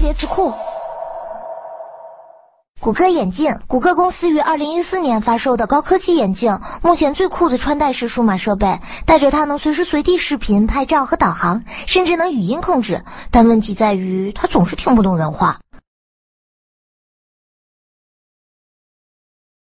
别字库。谷歌眼镜谷歌公司于二零一四年发售的高科技眼镜目前最酷的穿戴式数码设备带着它能随时随地视频拍照和导航甚至能语音控制但问题在于它总是听不懂人话。